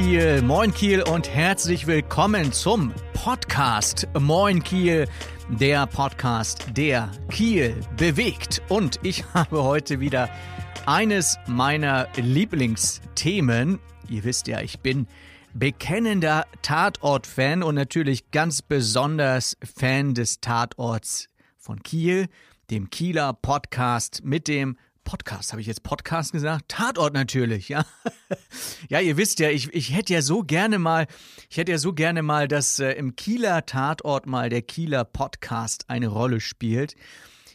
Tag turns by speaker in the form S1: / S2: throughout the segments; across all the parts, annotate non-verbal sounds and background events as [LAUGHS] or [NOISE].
S1: Moin Kiel, moin Kiel und herzlich willkommen zum Podcast Moin Kiel, der Podcast, der Kiel bewegt. Und ich [LAUGHS] habe heute wieder eines meiner Lieblingsthemen. Ihr wisst ja, ich bin bekennender Tatort-Fan und natürlich ganz besonders Fan des Tatorts von Kiel, dem Kieler Podcast mit dem Podcast, habe ich jetzt Podcast gesagt? Tatort natürlich, ja. [LAUGHS] ja, ihr wisst ja, ich, ich hätte ja so gerne mal, ich hätte ja so gerne mal, dass äh, im Kieler Tatort mal der Kieler Podcast eine Rolle spielt.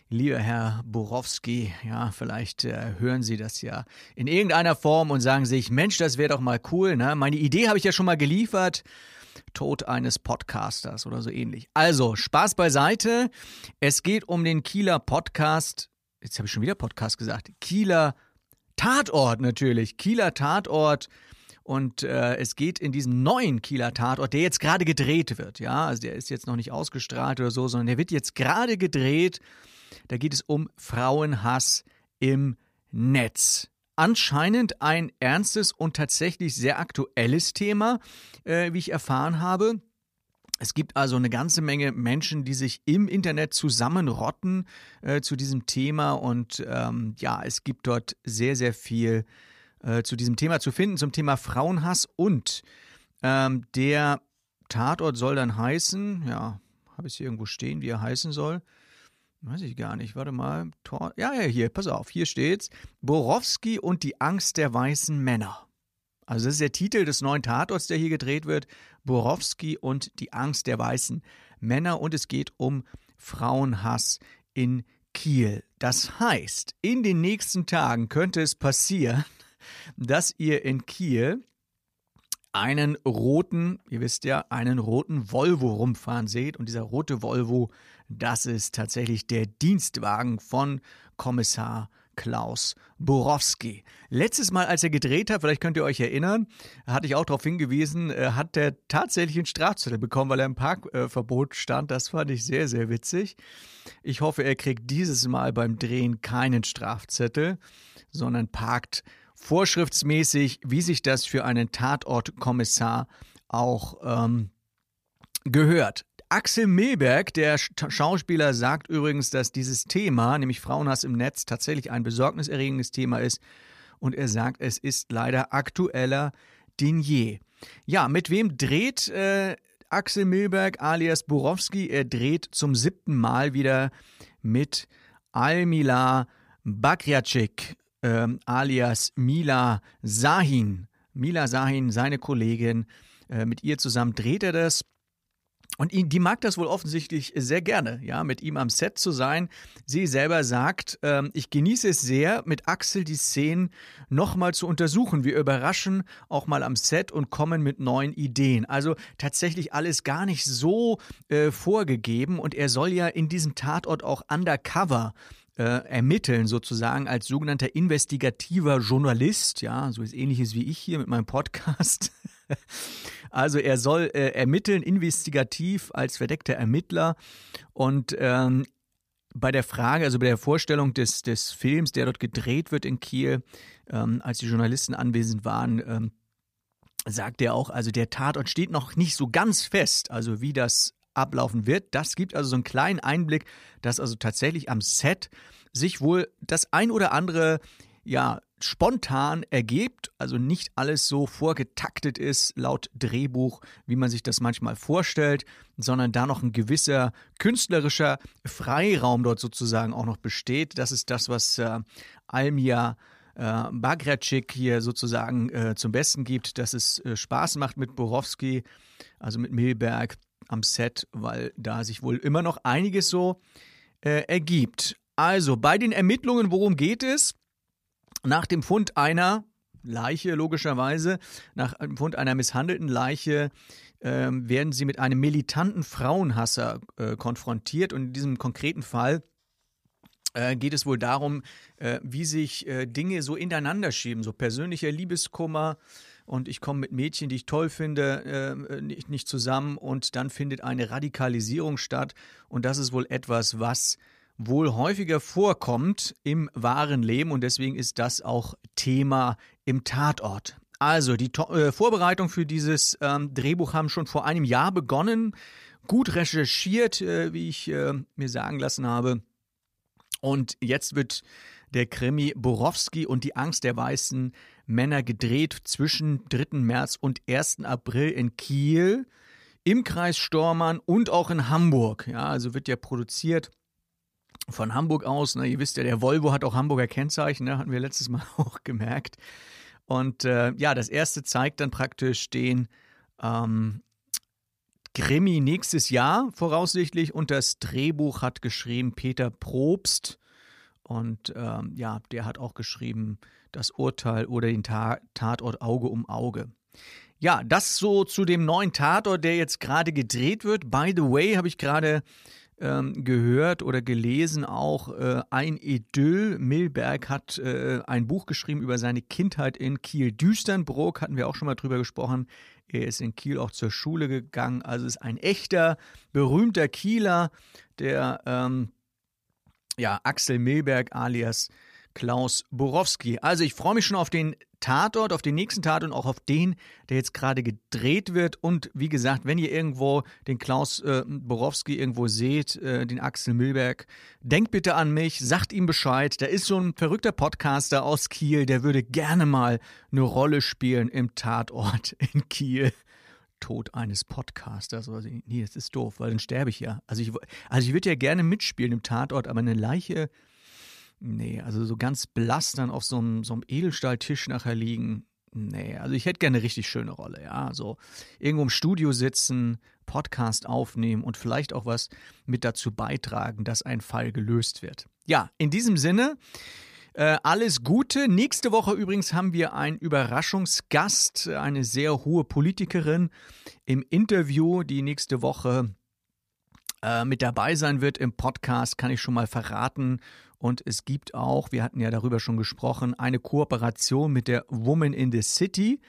S1: Lieber Herr Borowski, ja, vielleicht äh, hören Sie das ja in irgendeiner Form und sagen sich, Mensch, das wäre doch mal cool, ne? Meine Idee habe ich ja schon mal geliefert. Tod eines Podcasters oder so ähnlich. Also, Spaß beiseite. Es geht um den Kieler Podcast jetzt habe ich schon wieder Podcast gesagt, Kieler Tatort natürlich, Kieler Tatort. Und äh, es geht in diesen neuen Kieler Tatort, der jetzt gerade gedreht wird. Ja, also der ist jetzt noch nicht ausgestrahlt oder so, sondern der wird jetzt gerade gedreht. Da geht es um Frauenhass im Netz. Anscheinend ein ernstes und tatsächlich sehr aktuelles Thema, äh, wie ich erfahren habe. Es gibt also eine ganze Menge Menschen, die sich im Internet zusammenrotten äh, zu diesem Thema und ähm, ja, es gibt dort sehr, sehr viel äh, zu diesem Thema zu finden, zum Thema Frauenhass und ähm, der Tatort soll dann heißen, ja, habe ich hier irgendwo stehen, wie er heißen soll? Weiß ich gar nicht. Warte mal. Tor ja, ja, hier, pass auf, hier steht's. Borowski und die Angst der weißen Männer. Also das ist der Titel des neuen Tatorts, der hier gedreht wird. Borowski und die Angst der weißen Männer. Und es geht um Frauenhass in Kiel. Das heißt, in den nächsten Tagen könnte es passieren, [LAUGHS] dass ihr in Kiel einen roten, ihr wisst ja, einen roten Volvo rumfahren seht. Und dieser rote Volvo, das ist tatsächlich der Dienstwagen von Kommissar Klaus Borowski. Letztes Mal, als er gedreht hat, vielleicht könnt ihr euch erinnern, hatte ich auch darauf hingewiesen, äh, hat er tatsächlich einen Strafzettel bekommen, weil er im Parkverbot stand. Das fand ich sehr, sehr witzig. Ich hoffe, er kriegt dieses Mal beim Drehen keinen Strafzettel, sondern parkt vorschriftsmäßig, wie sich das für einen Tatortkommissar auch ähm, gehört. Axel Milberg, der Schauspieler, sagt übrigens, dass dieses Thema, nämlich Frauenhass im Netz, tatsächlich ein besorgniserregendes Thema ist. Und er sagt, es ist leider aktueller denn je. Ja, mit wem dreht äh, Axel Milberg alias Borowski? Er dreht zum siebten Mal wieder mit Almila Bakrjacik äh, alias Mila Sahin. Mila Sahin, seine Kollegin, äh, mit ihr zusammen dreht er das. Und die mag das wohl offensichtlich sehr gerne, ja, mit ihm am Set zu sein. Sie selber sagt, ähm, ich genieße es sehr, mit Axel die Szenen nochmal zu untersuchen. Wir überraschen auch mal am Set und kommen mit neuen Ideen. Also tatsächlich alles gar nicht so äh, vorgegeben und er soll ja in diesem Tatort auch undercover äh, ermitteln, sozusagen als sogenannter investigativer Journalist, ja, so ist ähnliches wie ich hier mit meinem Podcast. Also er soll äh, ermitteln, investigativ als verdeckter Ermittler und ähm, bei der Frage, also bei der Vorstellung des, des Films, der dort gedreht wird in Kiel, ähm, als die Journalisten anwesend waren, ähm, sagt er auch, also der Tatort steht noch nicht so ganz fest, also wie das ablaufen wird. Das gibt also so einen kleinen Einblick, dass also tatsächlich am Set sich wohl das ein oder andere ja, spontan ergibt, also nicht alles so vorgetaktet ist laut Drehbuch, wie man sich das manchmal vorstellt, sondern da noch ein gewisser künstlerischer Freiraum dort sozusagen auch noch besteht. Das ist das, was äh, Almia äh, Bagratschik hier sozusagen äh, zum Besten gibt, dass es äh, Spaß macht mit Borowski, also mit Milberg am Set, weil da sich wohl immer noch einiges so äh, ergibt. Also bei den Ermittlungen, worum geht es? Nach dem Fund einer Leiche, logischerweise, nach dem Fund einer misshandelten Leiche, äh, werden sie mit einem militanten Frauenhasser äh, konfrontiert. Und in diesem konkreten Fall äh, geht es wohl darum, äh, wie sich äh, Dinge so ineinander schieben, so persönlicher Liebeskummer und ich komme mit Mädchen, die ich toll finde, nicht zusammen und dann findet eine Radikalisierung statt. Und das ist wohl etwas, was wohl häufiger vorkommt im wahren Leben und deswegen ist das auch Thema im Tatort. Also, die to äh, Vorbereitung für dieses ähm, Drehbuch haben schon vor einem Jahr begonnen. Gut recherchiert, äh, wie ich äh, mir sagen lassen habe. Und jetzt wird der Krimi Borowski und die Angst der weißen Männer gedreht zwischen 3. März und 1. April in Kiel, im Kreis Stormann und auch in Hamburg. Ja, also wird ja produziert von Hamburg aus. Ne? Ihr wisst ja, der Volvo hat auch Hamburger Kennzeichen, ne? hatten wir letztes Mal [LAUGHS] auch gemerkt. Und äh, ja, das erste zeigt dann praktisch den ähm, Krimi nächstes Jahr voraussichtlich und das Drehbuch hat geschrieben Peter Probst. Und ähm, ja, der hat auch geschrieben das Urteil oder den Ta Tatort Auge um Auge. Ja, das so zu dem neuen Tatort, der jetzt gerade gedreht wird. By the way, habe ich gerade ähm, gehört oder gelesen auch äh, ein Idyll. Milberg hat äh, ein Buch geschrieben über seine Kindheit in Kiel-Düsternbrook, hatten wir auch schon mal drüber gesprochen. Er ist in Kiel auch zur Schule gegangen, also ist ein echter, berühmter Kieler, der ähm, ja, Axel Milberg alias Klaus Borowski. Also ich freue mich schon auf den Tatort, auf den nächsten Tatort und auch auf den, der jetzt gerade gedreht wird. Und wie gesagt, wenn ihr irgendwo den Klaus äh, Borowski irgendwo seht, äh, den Axel Milberg, denkt bitte an mich, sagt ihm Bescheid. Da ist so ein verrückter Podcaster aus Kiel, der würde gerne mal eine Rolle spielen im Tatort [LAUGHS] in Kiel. Tod eines Podcasters. Also, nee, das ist doof, weil dann sterbe ich ja. Also ich, also ich würde ja gerne mitspielen im Tatort, aber eine Leiche Nee, also so ganz blass dann auf so einem, so einem Edelstahltisch nachher liegen. Nee, also ich hätte gerne eine richtig schöne Rolle, ja. So irgendwo im Studio sitzen, Podcast aufnehmen und vielleicht auch was mit dazu beitragen, dass ein Fall gelöst wird. Ja, in diesem Sinne, äh, alles Gute. Nächste Woche übrigens haben wir einen Überraschungsgast, eine sehr hohe Politikerin im Interview, die nächste Woche äh, mit dabei sein wird im Podcast, kann ich schon mal verraten. Und es gibt auch, wir hatten ja darüber schon gesprochen, eine Kooperation mit der Woman in the City.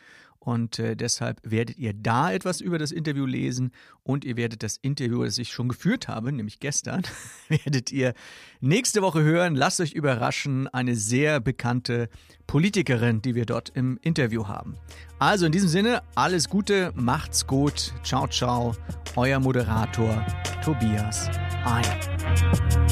S1: Und äh, deshalb werdet ihr da etwas über das Interview lesen und ihr werdet das Interview, das ich schon geführt habe, nämlich gestern, [LAUGHS] werdet ihr nächste Woche hören. Lasst euch überraschen, eine sehr bekannte Politikerin, die wir dort im Interview haben. Also in diesem Sinne, alles Gute, macht's gut, ciao, ciao, euer Moderator Tobias Ein.